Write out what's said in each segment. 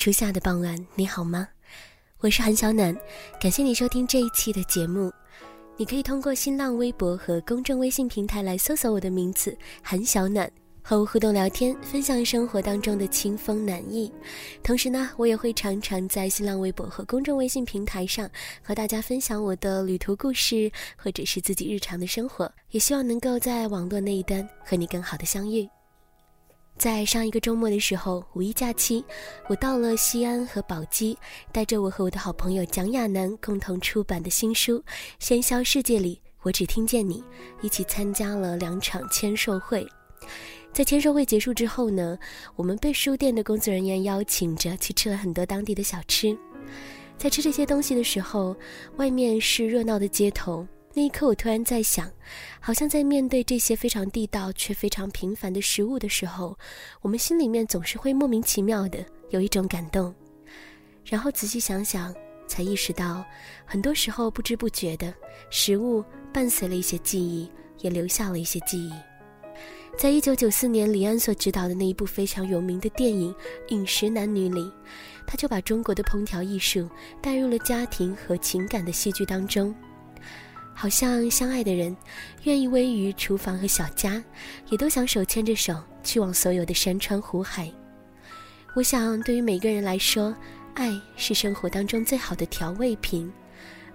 初夏的傍晚，你好吗？我是韩小暖，感谢你收听这一期的节目。你可以通过新浪微博和公众微信平台来搜索我的名字韩小暖，和我互动聊天，分享生活当中的清风暖意。同时呢，我也会常常在新浪微博和公众微信平台上和大家分享我的旅途故事，或者是自己日常的生活。也希望能够在网络那一端和你更好的相遇。在上一个周末的时候，五一假期，我到了西安和宝鸡，带着我和我的好朋友蒋亚楠共同出版的新书《喧嚣世界里，我只听见你》，一起参加了两场签售会。在签售会结束之后呢，我们被书店的工作人员邀请着去吃了很多当地的小吃。在吃这些东西的时候，外面是热闹的街头。那一刻，我突然在想，好像在面对这些非常地道却非常平凡的食物的时候，我们心里面总是会莫名其妙的有一种感动。然后仔细想想，才意识到，很多时候不知不觉的，食物伴随了一些记忆，也留下了一些记忆。在一九九四年，李安所执导的那一部非常有名的电影《饮食男女》里，他就把中国的烹调艺术带入了家庭和情感的戏剧当中。好像相爱的人，愿意位于厨房和小家，也都想手牵着手去往所有的山川湖海。我想，对于每个人来说，爱是生活当中最好的调味品，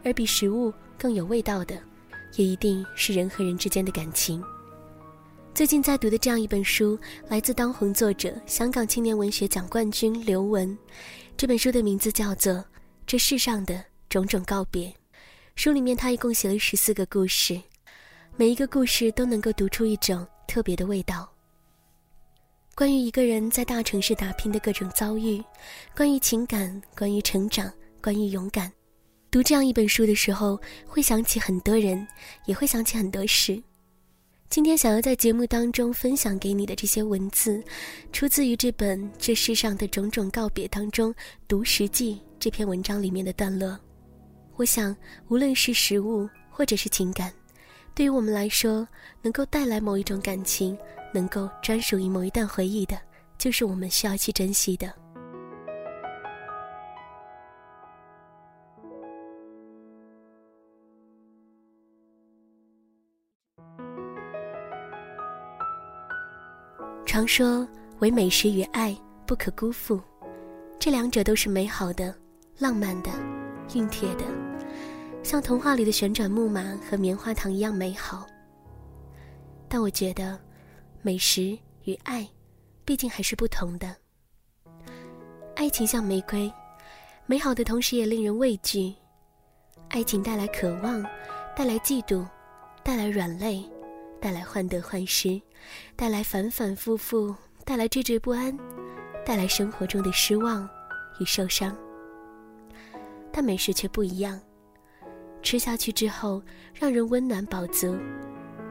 而比食物更有味道的，也一定是人和人之间的感情。最近在读的这样一本书，来自当红作者、香港青年文学奖冠军刘雯。这本书的名字叫做《这世上的种种告别》。书里面他一共写了十四个故事，每一个故事都能够读出一种特别的味道。关于一个人在大城市打拼的各种遭遇，关于情感，关于成长，关于勇敢。读这样一本书的时候，会想起很多人，也会想起很多事。今天想要在节目当中分享给你的这些文字，出自于这本《这世上的种种告别》当中《读实记》这篇文章里面的段落。我想，无论是食物或者是情感，对于我们来说，能够带来某一种感情，能够专属于某一段回忆的，就是我们需要去珍惜的。常说，唯美食与爱不可辜负，这两者都是美好的、浪漫的、熨帖的。像童话里的旋转木马和棉花糖一样美好，但我觉得，美食与爱，毕竟还是不同的。爱情像玫瑰，美好的同时也令人畏惧。爱情带来渴望，带来嫉妒，带来软肋，带来患得患失，带来反反复复，带来惴惴不安，带来生活中的失望与受伤。但美食却不一样。吃下去之后，让人温暖饱足，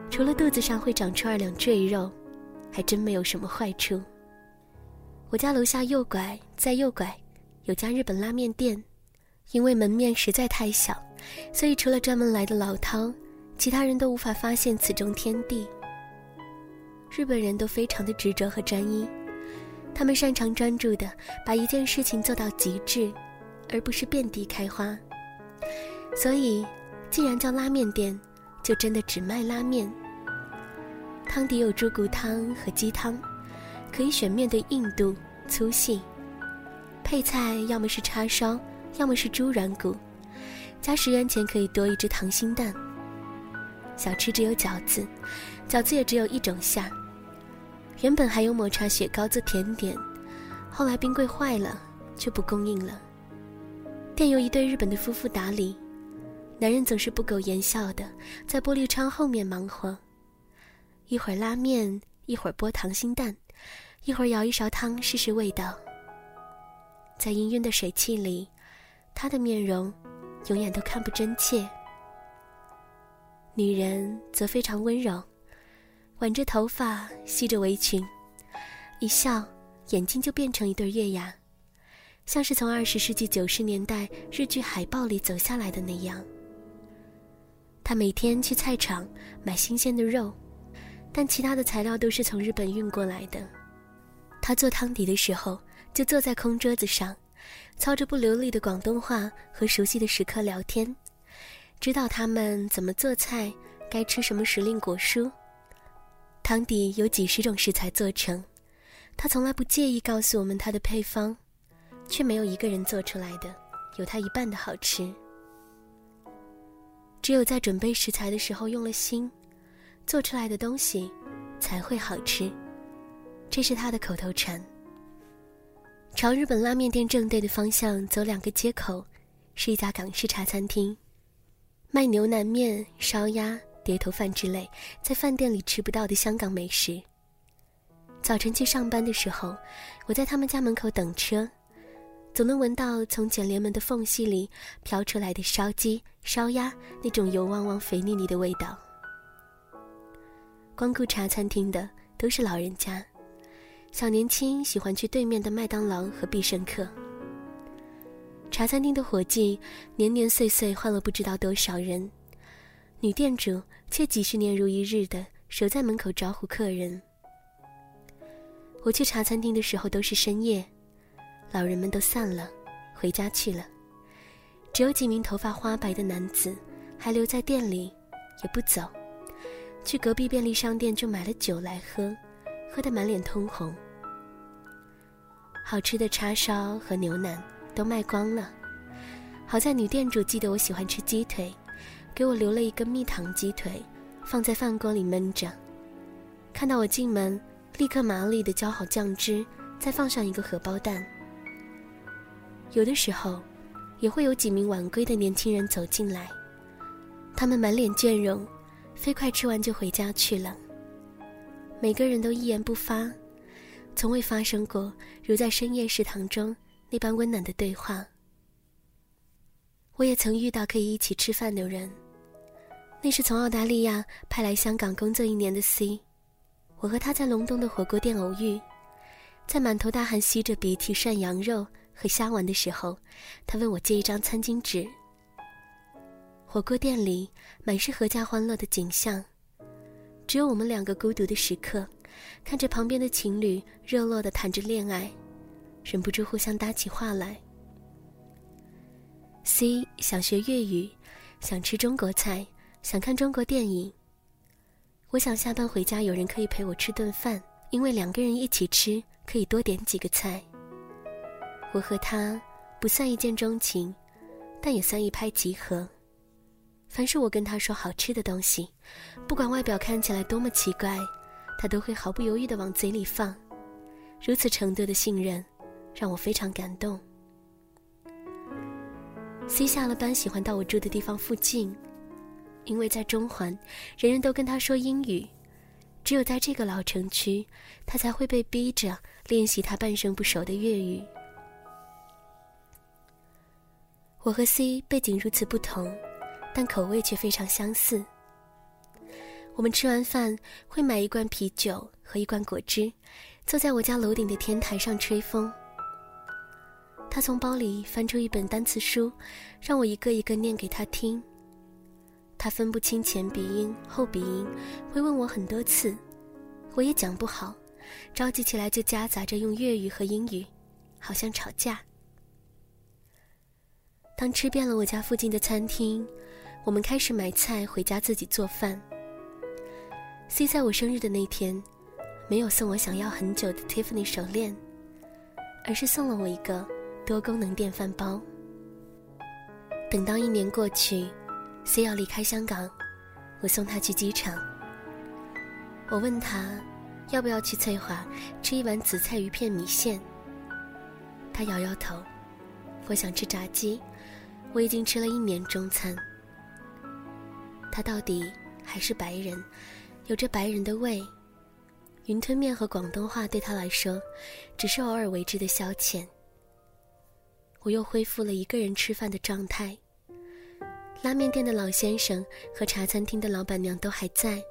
除了肚子上会长出二两赘肉，还真没有什么坏处。我家楼下右拐，在右拐，有家日本拉面店，因为门面实在太小，所以除了专门来的老饕，其他人都无法发现此中天地。日本人都非常的执着和专一，他们擅长专注的把一件事情做到极致，而不是遍地开花。所以，既然叫拉面店，就真的只卖拉面。汤底有猪骨汤和鸡汤，可以选面的硬度、粗细。配菜要么是叉烧，要么是猪软骨。加十元钱可以多一只溏心蛋。小吃只有饺子，饺子也只有一种馅。原本还有抹茶雪糕做甜点，后来冰柜坏了，就不供应了。店由一对日本的夫妇打理。男人总是不苟言笑的，在玻璃窗后面忙活，一会儿拉面，一会儿剥溏心蛋，一会儿舀一勺汤试试味道。在氤氲的水汽里，他的面容永远都看不真切。女人则非常温柔，挽着头发，系着围裙，一笑，眼睛就变成一对月牙，像是从二十世纪九十年代日剧海报里走下来的那样。他每天去菜场买新鲜的肉，但其他的材料都是从日本运过来的。他做汤底的时候，就坐在空桌子上操着不流利的广东话和熟悉的食客聊天，指导他们怎么做菜，该吃什么时令果蔬。汤底有几十种食材做成，他从来不介意告诉我们他的配方，却没有一个人做出来的有他一半的好吃。只有在准备食材的时候用了心，做出来的东西才会好吃。这是他的口头禅。朝日本拉面店正对的方向走两个街口，是一家港式茶餐厅，卖牛腩面、烧鸭、碟头饭之类在饭店里吃不到的香港美食。早晨去上班的时候，我在他们家门口等车，总能闻到从卷帘门的缝隙里飘出来的烧鸡、烧鸭那种油汪汪、肥腻腻的味道。光顾茶餐厅的都是老人家。小年轻喜欢去对面的麦当劳和必胜客。茶餐厅的伙计年年岁岁换了不知道多少人，女店主却几十年如一日的守在门口招呼客人。我去茶餐厅的时候都是深夜，老人们都散了，回家去了，只有几名头发花白的男子还留在店里，也不走，去隔壁便利商店就买了酒来喝，喝得满脸通红。好吃的叉烧和牛腩都卖光了，好在女店主记得我喜欢吃鸡腿，给我留了一个蜜糖鸡腿，放在饭锅里焖着。看到我进门，立刻麻利的浇好酱汁，再放上一个荷包蛋。有的时候，也会有几名晚归的年轻人走进来，他们满脸倦容，飞快吃完就回家去了。每个人都一言不发。从未发生过如在深夜食堂中那般温暖的对话。我也曾遇到可以一起吃饭的人，那是从澳大利亚派来香港工作一年的 C。我和他在隆冬的火锅店偶遇，在满头大汗、吸着鼻涕涮羊肉和虾丸的时候，他问我借一张餐巾纸。火锅店里满是阖家欢乐的景象，只有我们两个孤独的食客。看着旁边的情侣热络的谈着恋爱，忍不住互相搭起话来。C 想学粤语，想吃中国菜，想看中国电影。我想下班回家有人可以陪我吃顿饭，因为两个人一起吃可以多点几个菜。我和他不算一见钟情，但也算一拍即合。凡是我跟他说好吃的东西，不管外表看起来多么奇怪。他都会毫不犹豫地往嘴里放，如此程度的信任，让我非常感动。C 下了班喜欢到我住的地方附近，因为在中环，人人都跟他说英语，只有在这个老城区，他才会被逼着练习他半生不熟的粤语。我和 C 背景如此不同，但口味却非常相似。我们吃完饭会买一罐啤酒和一罐果汁，坐在我家楼顶的天台上吹风。他从包里翻出一本单词书，让我一个一个念给他听。他分不清前鼻音后鼻音，会问我很多次，我也讲不好，着急起来就夹杂着用粤语和英语，好像吵架。当吃遍了我家附近的餐厅，我们开始买菜回家自己做饭。C 在我生日的那天，没有送我想要很久的 Tiffany 手链，而是送了我一个多功能电饭煲。等到一年过去，C 要离开香港，我送他去机场。我问他，要不要去翠华吃一碗紫菜鱼片米线？他摇摇头。我想吃炸鸡，我已经吃了一年中餐。他到底还是白人。有着白人的胃，云吞面和广东话对他来说，只是偶尔为之的消遣。我又恢复了一个人吃饭的状态。拉面店的老先生和茶餐厅的老板娘都还在，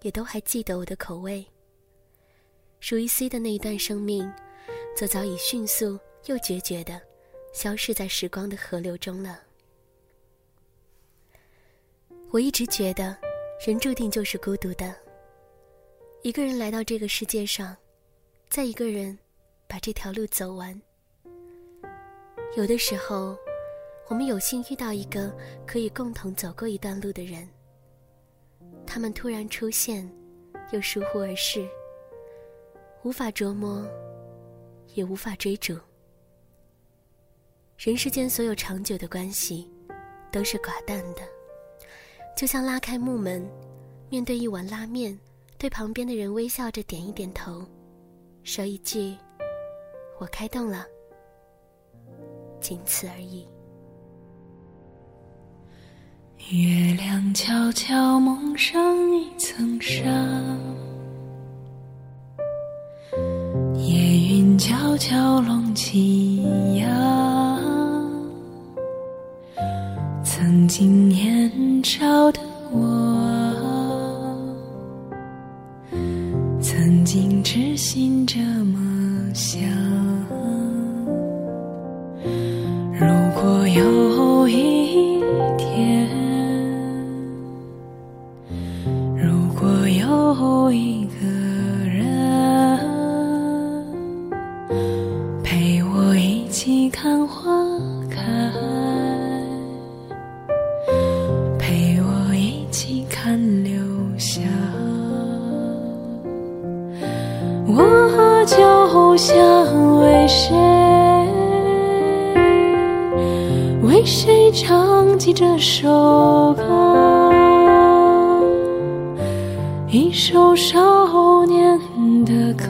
也都还记得我的口味。属于 C 的那一段生命，则早已迅速又决绝的消逝在时光的河流中了。我一直觉得。人注定就是孤独的，一个人来到这个世界上，再一个人把这条路走完。有的时候，我们有幸遇到一个可以共同走过一段路的人，他们突然出现，又疏忽而逝，无法琢磨，也无法追逐。人世间所有长久的关系，都是寡淡的，就像拉开木门，面对一碗拉面，对旁边的人微笑着点一点头，说一句：“我开动了。”仅此而已。月亮悄悄蒙上一层纱，夜云悄悄拢起呀。曾经年少的我，曾经痴心这么想。如果有一这首歌？一首少年的歌，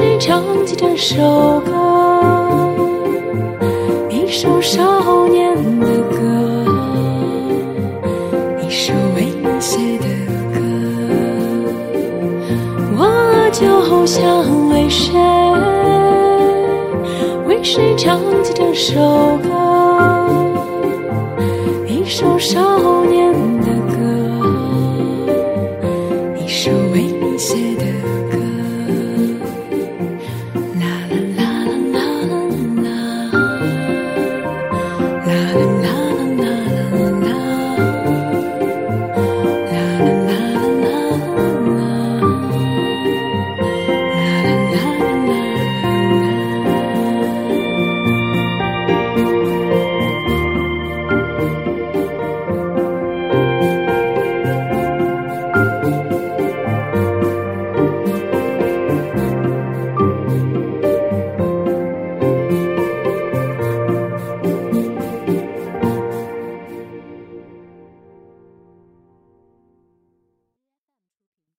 为谁唱起这首歌，一首少年的歌，一首为你写的歌，我就想为谁，为谁唱起这首歌。一首少